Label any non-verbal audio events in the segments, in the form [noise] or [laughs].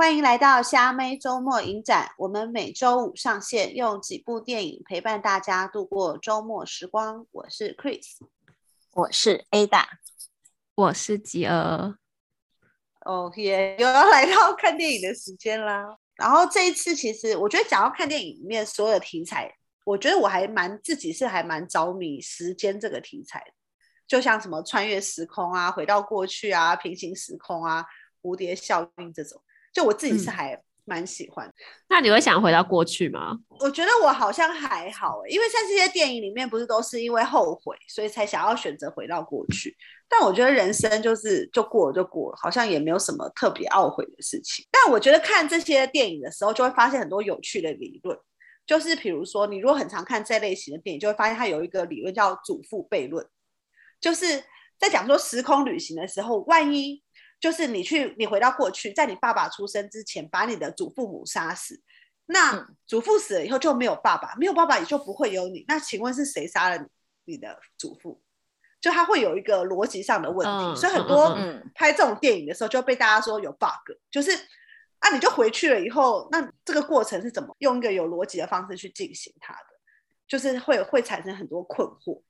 欢迎来到虾妹周末影展。我们每周五上线，用几部电影陪伴大家度过周末时光。我是 Chris，我是 Ada，我是吉儿。哦耶，又要来到看电影的时间啦。然后这一次，其实我觉得讲到看电影里面所有的题材，我觉得我还蛮自己是还蛮着迷时间这个题材的。就像什么穿越时空啊、回到过去啊、平行时空啊、蝴蝶效应这种。就我自己是还蛮喜欢、嗯，那你会想回到过去吗？我觉得我好像还好、欸，因为像这些电影里面不是都是因为后悔，所以才想要选择回到过去。但我觉得人生就是就过了就过了，好像也没有什么特别懊悔的事情。但我觉得看这些电影的时候，就会发现很多有趣的理论，就是比如说你如果很常看这类型的电影，就会发现它有一个理论叫祖父悖论，就是在讲说时空旅行的时候，万一。就是你去，你回到过去，在你爸爸出生之前，把你的祖父母杀死。那祖父死了以后就没有爸爸，没有爸爸也就不会有你。那请问是谁杀了你，你的祖父？就他会有一个逻辑上的问题。嗯、所以很多拍这种电影的时候就被大家说有 bug，就是啊，你就回去了以后，那这个过程是怎么用一个有逻辑的方式去进行它的？就是会会产生很多困惑。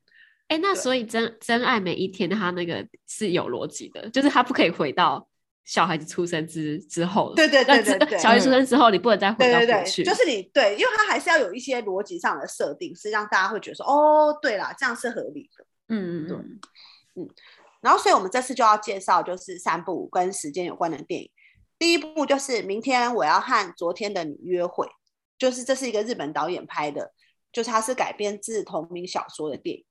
哎，那所以真真爱每一天，他那个是有逻辑的，就是他不可以回到小孩子出生之之后。对对对对对，小孩出生之后，你不能再回到过去。对对对，就是你对，因为他还是要有一些逻辑上的设定，是让大家会觉得说，哦，对啦，这样是合理的。嗯嗯对嗯。然后，所以我们这次就要介绍就是三部跟时间有关的电影。第一部就是《明天我要和昨天的你约会》，就是这是一个日本导演拍的，就是它是改编自同名小说的电影。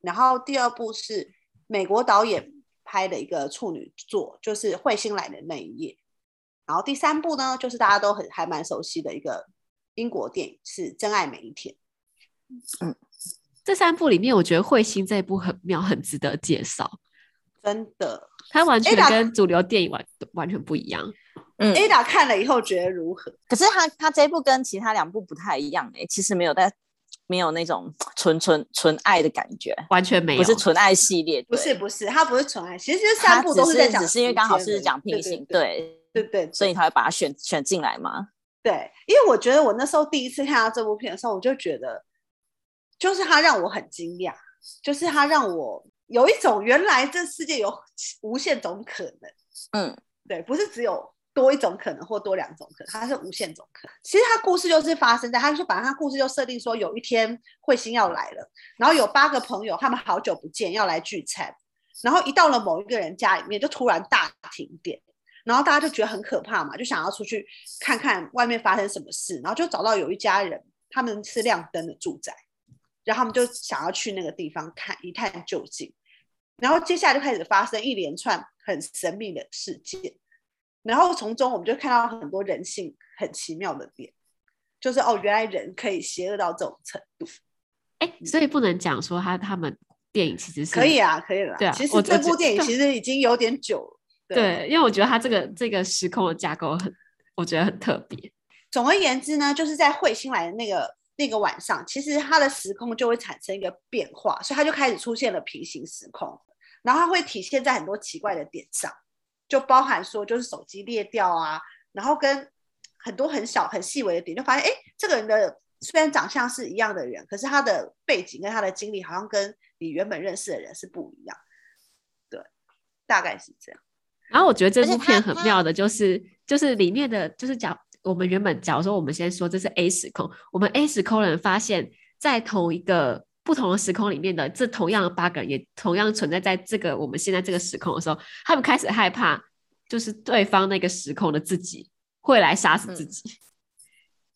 然后第二部是美国导演拍的一个处女作，就是《彗星来的那一夜》。然后第三部呢，就是大家都很还蛮熟悉的一个英国电影，是《真爱每一天》。嗯，这三部里面，我觉得《彗星》这一部很妙，很值得介绍。真的，它完全跟主流电影完完全不一样。嗯，Ada 看了以后觉得如何？可是他他这一部跟其他两部不太一样哎，其实没有在。没有那种纯纯纯爱的感觉，完全没有，不是纯爱系列，不是不是，它不是纯爱，其实这三部都是在讲，只是因为刚好是讲平行，对对对，对，对，对，所以他会把它选选进来嘛。对，因为我觉得我那时候第一次看到这部片的时候，我就觉得，就是它让我很惊讶，就是它让我有一种原来这世界有无限种可能，嗯，对，不是只有。多一种可能或多两种可能，它是无限种可能。其实他故事就是发生在，他就把他故事就设定说，有一天彗星要来了，然后有八个朋友，他们好久不见要来聚餐，然后一到了某一个人家里面，就突然大停电，然后大家就觉得很可怕嘛，就想要出去看看外面发生什么事，然后就找到有一家人，他们是亮灯的住宅，然后他们就想要去那个地方看一探究竟，然后接下来就开始发生一连串很神秘的事件。然后从中我们就看到很多人性很奇妙的点，就是哦，原来人可以邪恶到这种程度。哎，所以不能讲说他他们电影其实是可以啊，可以了。对啊，其实这部电影其实已经有点久了。对，对，因为我觉得他这个这个时空的架构很，我觉得很特别。总而言之呢，就是在彗星来的那个那个晚上，其实它的时空就会产生一个变化，所以它就开始出现了平行时空，然后它会体现在很多奇怪的点上。就包含说，就是手机裂掉啊，然后跟很多很小很细微的点，就发现，哎，这个人的虽然长相是一样的人，可是他的背景跟他的经历好像跟你原本认识的人是不一样。对，大概是这样。然后我觉得这部片很妙的，就是就是里面的，就是讲我们原本假如说我们先说这是 A 时空，我们 A 时空人发现，在同一个。不同的时空里面的这同样的八个人也同样存在在这个我们现在这个时空的时候，他们开始害怕，就是对方那个时空的自己会来杀死自己，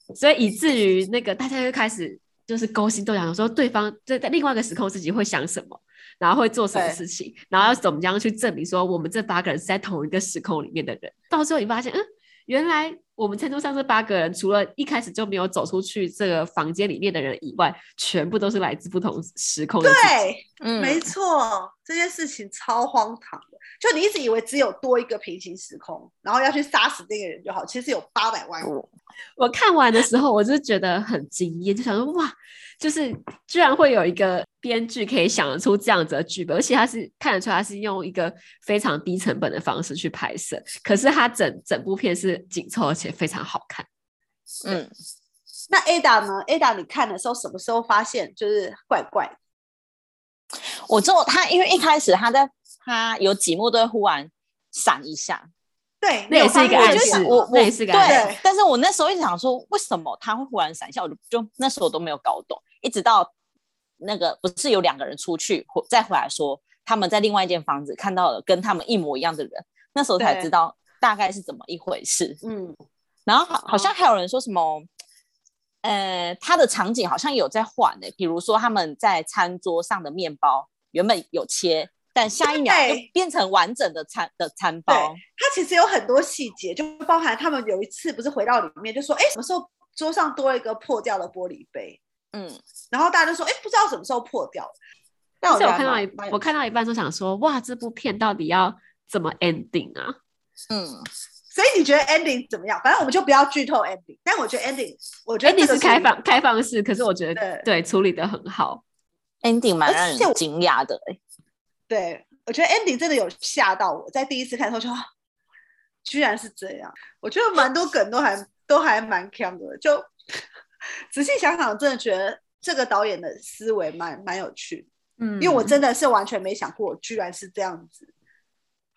嗯、所以以至于那个大家就开始就是勾心斗角，说对方在在另外一个时空自己会想什么，然后会做什么事情，然后要怎么样去证明说我们这八个人是在同一个时空里面的人，到时候你发现，嗯，原来。我们餐桌上这八个人，除了一开始就没有走出去这个房间里面的人以外，全部都是来自不同时空的。对，嗯，没错，这件事情超荒唐的。就你一直以为只有多一个平行时空，然后要去杀死那个人就好，其实有八百万个。我看完的时候，我就觉得很惊艳，就想说哇，就是居然会有一个编剧可以想得出这样子的剧本，而且他是看得出来他是用一个非常低成本的方式去拍摄，可是他整整部片是紧凑而且非常好看。嗯，那 Ada 呢？Ada 你看的时候什么时候发现就是怪怪的？我之后他因为一开始他在他有几幕都会忽然闪一下。对，那也是一个暗示。我我也是个暗示。对，但是我那时候一直想说，为什么他会忽然闪现？我就就那时候我都没有搞懂，一直到那个不是有两个人出去，再回来说他们在另外一间房子看到了跟他们一模一样的人，那时候才知道大概是怎么一回事。嗯，然后好，好像还有人说什么，呃，他的场景好像有在换的，比如说他们在餐桌上的面包原本有切。但下一秒就变成完整的餐的餐包。它其实有很多细节，就包含他们有一次不是回到里面，就说：“哎，什么时候桌上多了一个破掉的玻璃杯？”嗯，然后大家就说：“哎，不知道什么时候破掉。”但我看到一，我看到一半就想说：“哇，这部片到底要怎么 ending 啊？”嗯，所以你觉得 ending 怎么样？反正我们就不要剧透 ending。但我觉得 ending，我觉得 ending 是开放开放式，可是我觉得对，对处理的很好，ending 蛮让人惊讶的哎。对，我觉得 ending 真的有吓到我，在第一次看的时候就，居然是这样。我觉得蛮多梗都还都还蛮强的，就 [laughs] 仔细想想，真的觉得这个导演的思维蛮蛮有趣。嗯，因为我真的是完全没想过，居然是这样子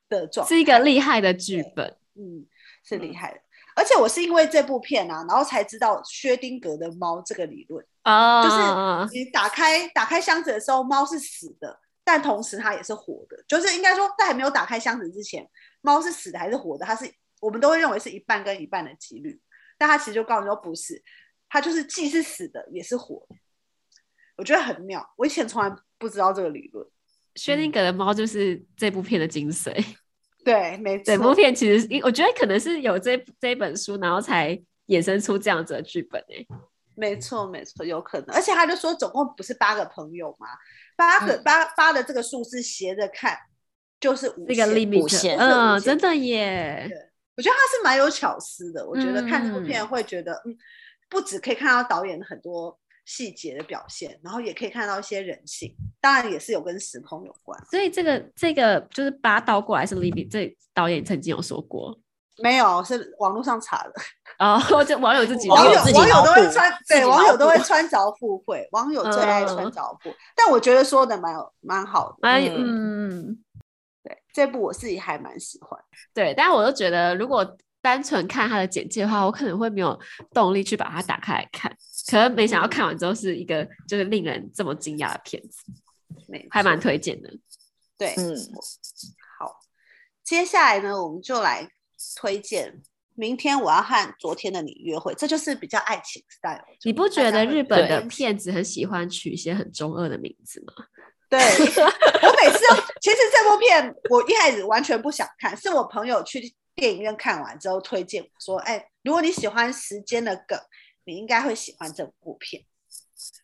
的状态，是一个厉害的剧本。嗯，是厉害的。而且我是因为这部片啊，然后才知道薛丁格的猫这个理论啊，就是你打开打开箱子的时候，猫是死的。但同时它也是活的，就是应该说在还没有打开箱子之前，猫是死的还是活的？它是我们都会认为是一半跟一半的几率，但它其实就告诉你说不是，它就是既是死的也是活的。我觉得很妙，我以前从来不知道这个理论。薛定谔的猫就是这部片的精髓，[laughs] 对，没错。整部片其实，我觉得可能是有这这本书，然后才衍生出这样子的剧本诶。没错，没错，有可能。而且他就说，总共不是八个朋友吗？八个、嗯、八八的这个数字斜着看就是无限，这个 limit，嗯，真的耶。对，我觉得他是蛮有巧思的。我觉得看这部片会觉得，嗯，嗯，不止可以看到导演很多细节的表现，然后也可以看到一些人性，当然也是有跟时空有关。所以这个这个就是八倒过来是 limit，这导演曾经有说过。没有，是网络上查的。[laughs] 哦，就网友自己，网友网友都会穿，对，网友都会穿凿附会，网友最爱穿凿附。但我觉得说的蛮有蛮好的，蛮嗯，对，这部我自己还蛮喜欢。对，但我就觉得，如果单纯看他的简介的话，我可能会没有动力去把它打开来看。可能没想到看完之后是一个就是令人这么惊讶的片子，还蛮推荐的。对，嗯，好，接下来呢，我们就来。推荐明天我要和昨天的你约会，这就是比较爱情 style。你不觉得日本的片子很喜欢取一些很中二的名字吗？对，我每次其实这部片我一开始完全不想看，是我朋友去电影院看完之后推荐我说：“哎，如果你喜欢时间的梗，你应该会喜欢这部片。”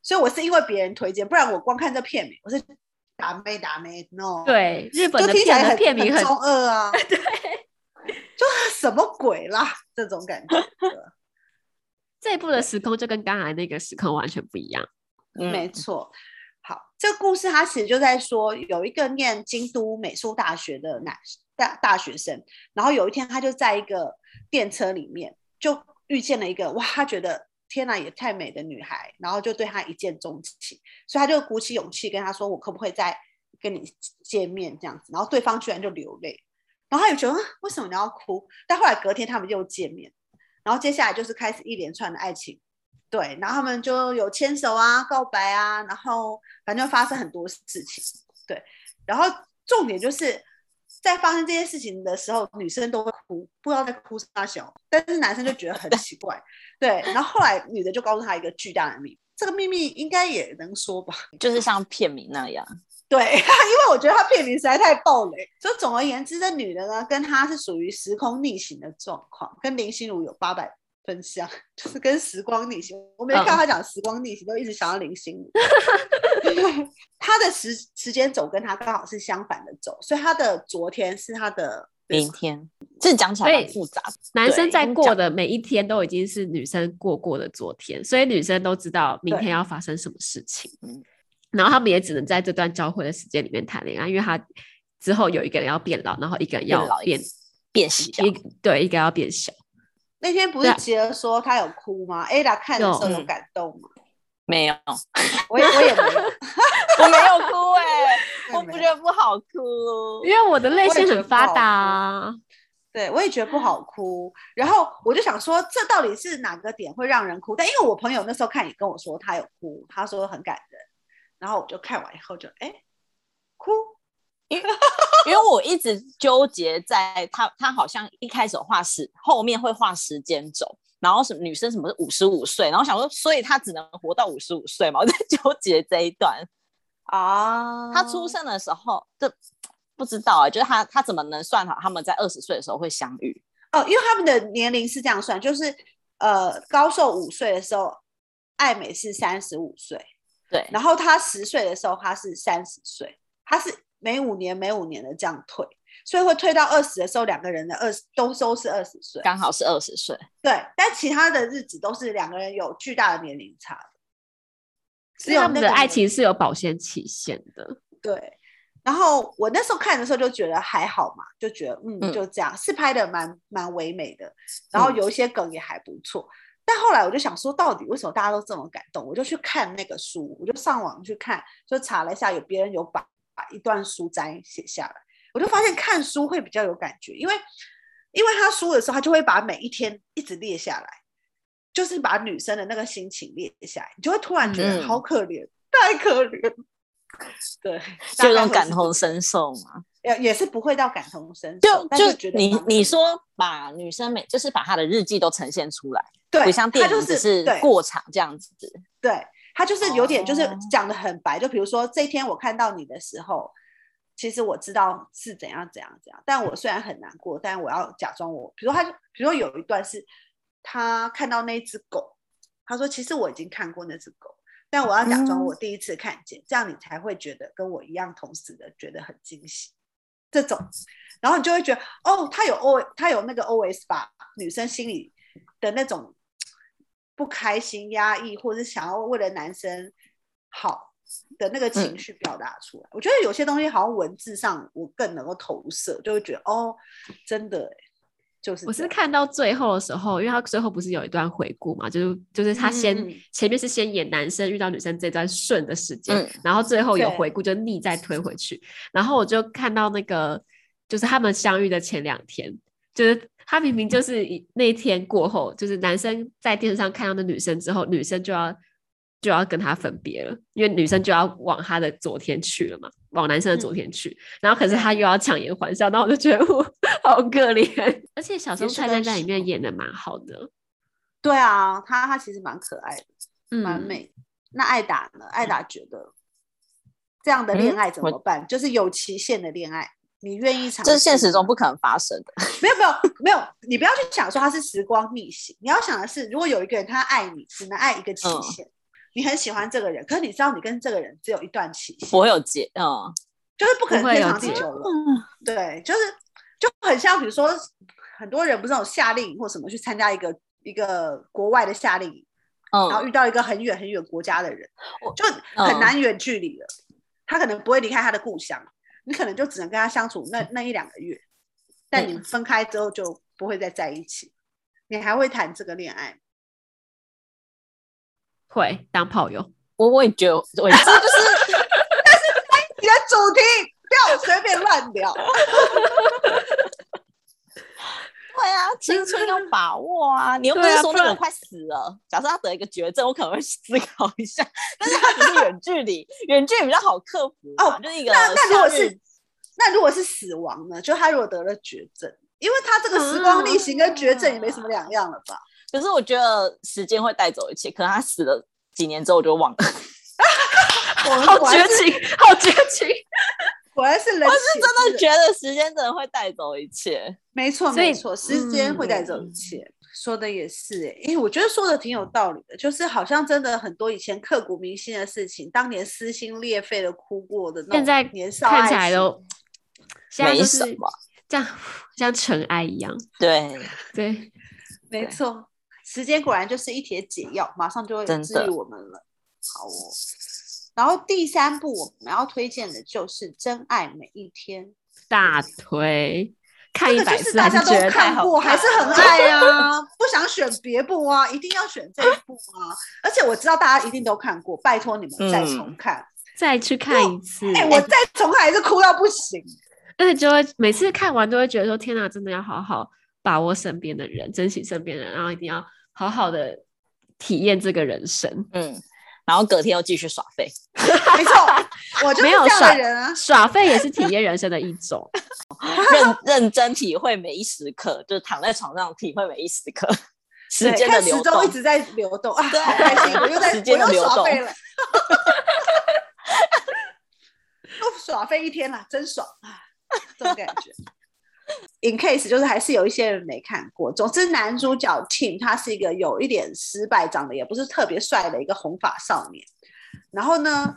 所以我是因为别人推荐，不然我光看这片名，我是打咩打咩 no。对，日本的片的片名很中二啊。[laughs] 对。就什么鬼啦，这种感觉。[laughs] 这一部的时空就跟刚才那个时空完全不一样。嗯、没错。好，这个故事它其实就在说，有一个念京都美术大学的男大大学生，然后有一天他就在一个电车里面，就遇见了一个哇，他觉得天哪，也太美的女孩，然后就对她一见钟情，所以他就鼓起勇气跟她说：“我可不可以再跟你见面？”这样子，然后对方居然就流泪。然后他也觉得为什么你要哭？但后来隔天他们又见面，然后接下来就是开始一连串的爱情，对，然后他们就有牵手啊、告白啊，然后反正发生很多事情，对，然后重点就是在发生这些事情的时候，女生都会哭，不知道在哭啥小，但是男生就觉得很奇怪，对，然后后来女的就告诉他一个巨大的秘密，这个秘密应该也能说吧，[laughs] 就是像片名那样。对，[laughs] 因为我觉得他片名实在太暴雷。所以总而言之，这女的呢，跟他是属于时空逆行的状况，跟林心如有八百分像，[laughs] 就是跟时光逆行。我每次看他讲时光逆行，都一直想到林心如。[laughs] 他的时时间轴跟他刚好是相反的轴，所以他的昨天是他的明天。这讲起来很复杂。男生在过的每一天都已经是女生过过的昨天，所以女生都知道明天要发生什么事情。然后他们也只能在这段交汇的时间里面谈恋爱，因为他之后有一个人要变老，然后一个人要变变小，一对一个要变小。那天不是杰儿说他有哭吗？Ada 看的时候有感动吗？没有，我也我也没有，[laughs] 我没有哭哎、欸，[laughs] 我不觉得不好哭，因为我的泪腺很发达啊。对，我也觉得不好哭。然后我就想说，这到底是哪个点会让人哭？但因为我朋友那时候看也跟我说他有哭，他说很感人。然后我就看完以后就哎哭，因为因为我一直纠结在他他好像一开始画时后面会画时间轴。然后什么女生什么是五十五岁，然后想说，所以她只能活到五十五岁嘛？我在 [laughs] 纠结这一段啊。她出生的时候，这不知道啊、欸，就是他他怎么能算好他们在二十岁的时候会相遇？哦，因为他们的年龄是这样算，就是呃，高寿五岁的时候，爱美是三十五岁，对，然后他十岁的时候，他是三十岁，他是每五年每五年的这样退。所以会退到二十的时候，两个人的二十都都是二十岁，刚好是二十岁。对，但其他的日子都是两个人有巨大的年龄差。只有他们的爱情是有保鲜期限的。对。然后我那时候看的时候就觉得还好嘛，就觉得嗯，就这样，嗯、是拍的蛮蛮唯美的。然后有一些梗也还不错。嗯、但后来我就想说，到底为什么大家都这么感动？我就去看那个书，我就上网去看，就查了一下，有别人有把把一段书摘写下来。我就发现看书会比较有感觉，因为因为他书的时候，他就会把每一天一直列下来，就是把女生的那个心情列下来，你就会突然觉得好可怜，嗯、太可怜。对，就那种感同身受嘛，也也是不会到感同身受，就就你你说把女生每就是把她的日记都呈现出来，对，不像电影只是过场这样子，对，他就是有点就是讲的很白，哦、就比如说这一天我看到你的时候。其实我知道是怎样怎样怎样，但我虽然很难过，但我要假装我，比如他就，比如说有一段是他看到那只狗，他说其实我已经看过那只狗，但我要假装我第一次看见，嗯、这样你才会觉得跟我一样同时的觉得很惊喜，这种，然后你就会觉得哦，他有 O，他有那个 OS 吧女生心里的那种不开心、压抑，或者是想要为了男生好。的那个情绪表达出来，嗯、我觉得有些东西好像文字上我更能够投射，就会觉得哦，真的，就是我是看到最后的时候，因为他最后不是有一段回顾嘛，就是就是他先、嗯、前面是先演男生遇到女生这段顺的时间，嗯、然后最后有回顾就逆再推回去，然后我就看到那个就是他们相遇的前两天，就是他明明就是那一天过后，就是男生在电视上看到那女生之后，女生就要。就要跟他分别了，因为女生就要往他的昨天去了嘛，往男生的昨天去。嗯、然后可是他又要强颜欢笑，那我就觉得我 [laughs] 好可怜。而且小松菜奈在里面演的蛮好的。对啊，他他其实蛮可爱的，蛮美。嗯、那艾达呢？艾达觉得这样的恋爱怎么办？嗯、就是有期限的恋爱，你愿意尝是现实中不可能发生的。[laughs] 没有没有没有，你不要去想说他是时光逆行，你要想的是，如果有一个人他爱你，只能爱一个期限。嗯你很喜欢这个人，可是你知道你跟这个人只有一段期限，不会有结，嗯，就是不可能天长地久了。对，就是就很像，比如说很多人不是那种夏令营或什么去参加一个一个国外的夏令营，嗯，然后遇到一个很远很远国家的人，就很难远距离了。嗯、他可能不会离开他的故乡，你可能就只能跟他相处那那一两个月，但你们分开之后就不会再在一起。你还会谈这个恋爱？会当炮友，我我也觉得，我也这就是，但是你的主题不要随便乱聊。[laughs] 对啊，青春要把握啊！你又不是说那个快死了，假设他得一个绝症，我可能会思考一下。但是他只是远距离，远距离比较好克服哦。就是一个那那如果是那如果是死亡呢？就他如果得了绝症，因为他这个时光逆行跟绝症也没什么两样了吧？可是我觉得时间会带走一切，可能他死了几年之后我就忘了。[laughs] 好绝情，好绝情！[laughs] 果然是人，我是真的觉得时间真的会带走一切。没错，没错，时间会带走一切。说的也是哎、欸，我觉得说的挺有道理的，就是好像真的很多以前刻骨铭心的事情，当年撕心裂肺的哭过的，现在年少看起来都现在就是这样像尘埃一样。对对，没错，时间果然就是一帖解药，马上就会治愈我们了。好哦，然后第三部我们要推荐的就是《真爱每一天》，大推。看一百次，大家都看过，还是很爱啊！[laughs] 不想选别部啊，一定要选这一部啊！而且我知道大家一定都看过，拜托你们再重看，嗯、再去看一次。哎、欸，我再重看还是哭到不行，而且就会每次看完都会觉得说：天哪，真的要好好把握身边的人，珍惜身边的人，然后一定要好好的体验这个人生。嗯。然后隔天又继续耍废，[laughs] 没错，我就是这样的人啊。耍废也是体验人生的一种，[laughs] 认认真体会每一时刻，就是躺在床上体会每一时刻，时间的流动一直在流动啊，好开心，我又在，我又耍废了，[laughs] 又耍废一天了，真爽啊，这种感觉。[laughs] In case 就是还是有一些人没看过。总之，男主角 Tim 他是一个有一点失败，长得也不是特别帅的一个红发少年。然后呢，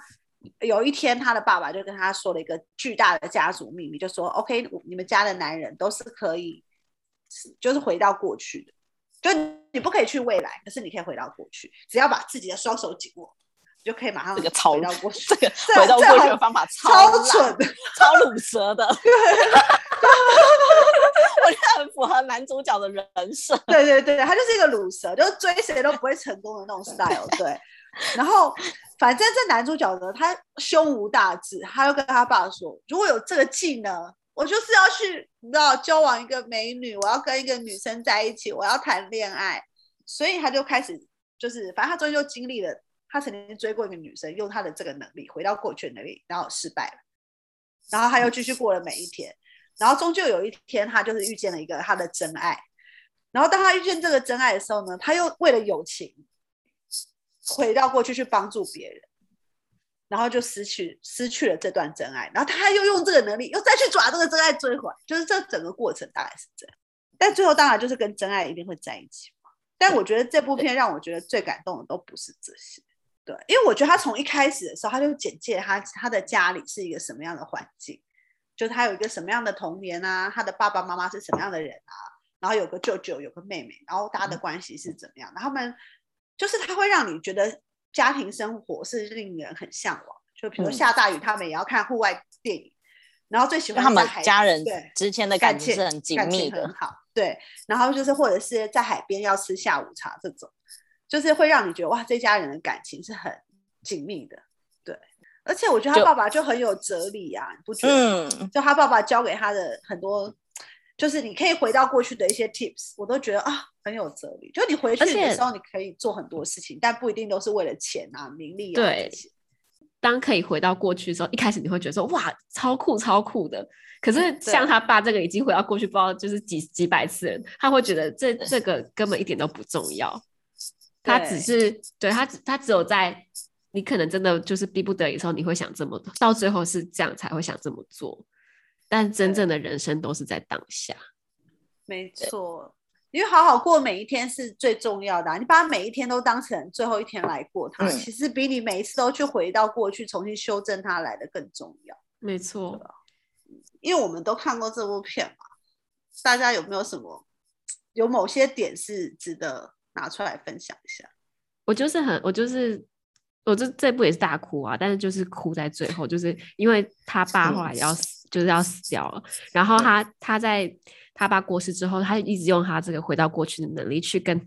有一天他的爸爸就跟他说了一个巨大的家族秘密，就说：“OK，你们家的男人都是可以，就是回到过去的，就你不可以去未来，可是你可以回到过去，只要把自己的双手紧握，就可以马上这个超回到过去。这个回到过去的方法超，超蠢，超鲁蛇的。” [laughs] [laughs] 我觉得很符合男主角的人设。对对对，他就是一个卤蛇，[laughs] 就是追谁都不会成功的那种 style。[laughs] 对，然后反正这男主角呢，他胸无大志，他就跟他爸说：“如果有这个技能，我就是要去，你知道，交往一个美女，我要跟一个女生在一起，我要谈恋爱。”所以他就开始，就是反正他终究经历了，他曾经追过一个女生，用他的这个能力回到过去的能力，然后失败了，然后他又继续过了每一天。然后终究有一天，他就是遇见了一个他的真爱。然后当他遇见这个真爱的时候呢，他又为了友情回到过去去帮助别人，然后就失去失去了这段真爱。然后他又用这个能力又再去抓这个真爱追回来，就是这整个过程大概是这样。但最后当然就是跟真爱一定会在一起嘛。但我觉得这部片让我觉得最感动的都不是这些，对，因为我觉得他从一开始的时候他就简介他他的家里是一个什么样的环境。就是他有一个什么样的童年啊？他的爸爸妈妈是什么样的人啊？然后有个舅舅，有个妹妹，然后大家的关系是怎么样？然后他们就是他会让你觉得家庭生活是令人很向往。就比如下大雨，他们也要看户外电影，然后最喜欢他们家人对之间的感情是很紧密的，很好。对，然后就是或者是在海边要吃下午茶这种，就是会让你觉得哇，这家人的感情是很紧密的。而且我觉得他爸爸就很有哲理啊，你不觉得？嗯，就他爸爸教给他的很多，就是你可以回到过去的一些 tips，我都觉得啊很有哲理。就你回去的时候，你可以做很多事情，但不一定都是为了钱啊、名利啊。对，当可以回到过去的时候，一开始你会觉得说哇超酷超酷的。可是像他爸这个已经回到过去不知道就是几几百次人，他会觉得这这个根本一点都不重要。他只是对他只他只有在。你可能真的就是逼不得已的时候，你会想这么多，到最后是这样才会想这么做。但真正的人生都是在当下。没错，因为好好过每一天是最重要的啊。你把每一天都当成最后一天来过它，它、嗯、其实比你每一次都去回到过去重新修正它来的更重要。没错，因为我们都看过这部片嘛，大家有没有什么有某些点是值得拿出来分享一下？我就是很，我就是。我这这部也是大哭啊，但是就是哭在最后，就是因为他爸后来要死，就是要死掉了。然后他他在他爸过世之后，他就一直用他这个回到过去的能力去跟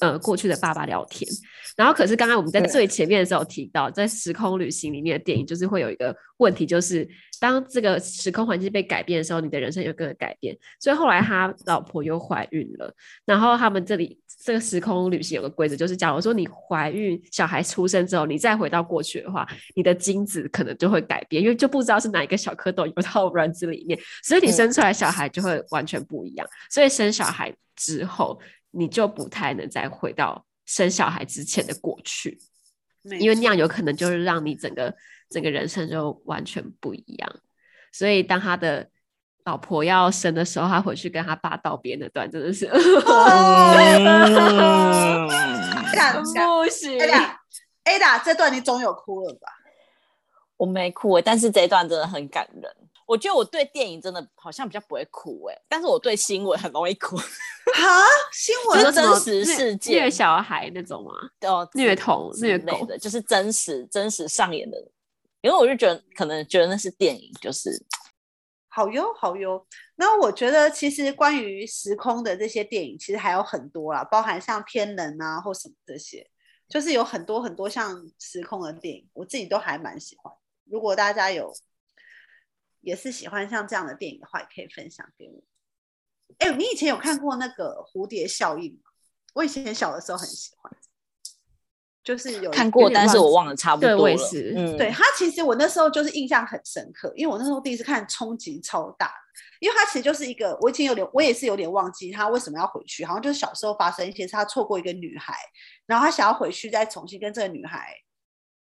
呃过去的爸爸聊天。然后可是刚刚我们在最前面的时候提到，在时空旅行里面的电影，就是会有一个问题，就是当这个时空环境被改变的时候，你的人生有个改变。所以后来他老婆又怀孕了，然后他们这里。这个时空旅行有个规则，就是假如说你怀孕，小孩出生之后，你再回到过去的话，你的精子可能就会改变，因为就不知道是哪一个小蝌蚪游到卵子里面，所以你生出来小孩就会完全不一样。所以生小孩之后，你就不太能再回到生小孩之前的过去，因为那样有可能就是让你整个整个人生就完全不一样。所以当他的老婆要生的时候，他回去跟他爸道别那段，真的是，[laughs] 不行。Ada，这段你总有哭了吧？我没哭哎，但是这一段真的很感人。我觉得我对电影真的好像比较不会哭哎，但是我对新闻很容易哭。[laughs] 哈，新闻就真实事件虐小孩那种吗？哦，虐童、虐狗的，就是真实真实上演的。因为我就觉得，可能觉得那是电影，就是好哟好哟。那我觉得，其实关于时空的这些电影，其实还有很多啦，包含像天能啊或什么这些，就是有很多很多像时空的电影，我自己都还蛮喜欢。如果大家有。也是喜欢像这样的电影的话，也可以分享给我。哎，你以前有看过那个蝴蝶效应吗？我以前小的时候很喜欢，就是有看过，但是我忘了差不多了。对，我也是。嗯，对他其实我那时候就是印象很深刻，因为我那时候第一次看，冲击超大。因为他其实就是一个，我已经有点，我也是有点忘记他为什么要回去，好像就是小时候发生一些事，他错过一个女孩，然后他想要回去再重新跟这个女孩。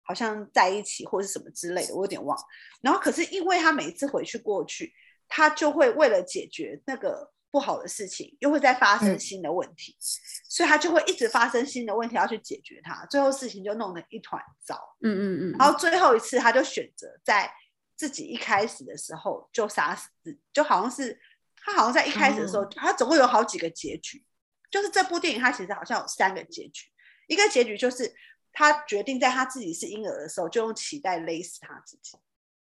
好像在一起或是什么之类的，我有点忘。然后可是因为他每一次回去过去，他就会为了解决那个不好的事情，又会再发生新的问题，嗯、所以他就会一直发生新的问题要去解决它，最后事情就弄得一团糟。嗯嗯嗯。然后最后一次，他就选择在自己一开始的时候就杀死自己，就好像是他好像在一开始的时候，嗯、他总共有好几个结局，就是这部电影它其实好像有三个结局，一个结局就是。他决定在他自己是婴儿的时候，就用脐带勒死他自己，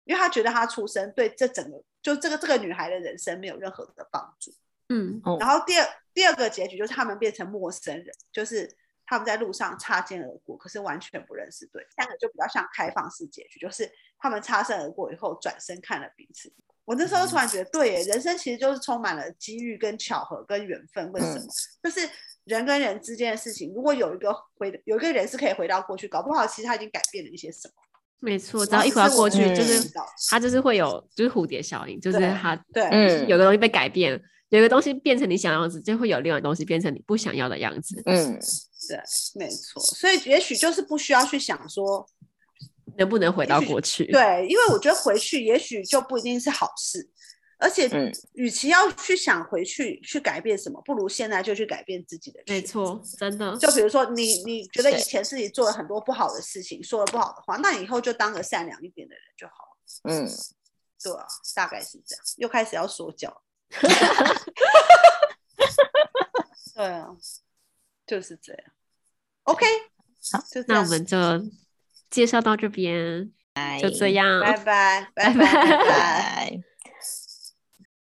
因为他觉得他出生对这整个就这个这个女孩的人生没有任何的帮助。嗯，然后第二第二个结局就是他们变成陌生人，就是他们在路上擦肩而过，可是完全不认识对。第三个就比较像开放式结局，就是他们擦身而过以后转身看了彼此。我那时候突然觉得，对耶，人生其实就是充满了机遇跟巧合跟缘分，为什么？就是。人跟人之间的事情，如果有一个回有一个人是可以回到过去，搞不好其实他已经改变了一些什么。没错，只要一回到过去，就是他就是会有就是蝴蝶效应，就是他对，嗯，有的东西被改变，有个东西变成你想要的样子，就会有另外东西变成你不想要的样子。嗯，对，没错。所以也许就是不需要去想说能不能回到过去。对，因为我觉得回去也许就不一定是好事。而且，与其要去想回去去改变什么，不如现在就去改变自己的。没错，真的。就比如说你，你你觉得以前自己做了很多不好的事情，说了不好的话，那你以后就当个善良一点的人就好了。嗯，对啊，大概是这样。又开始要说教。[laughs] 对啊，就是这样。OK，好，那我们就介绍到这边，就这样，拜拜，拜拜，[laughs] 拜拜。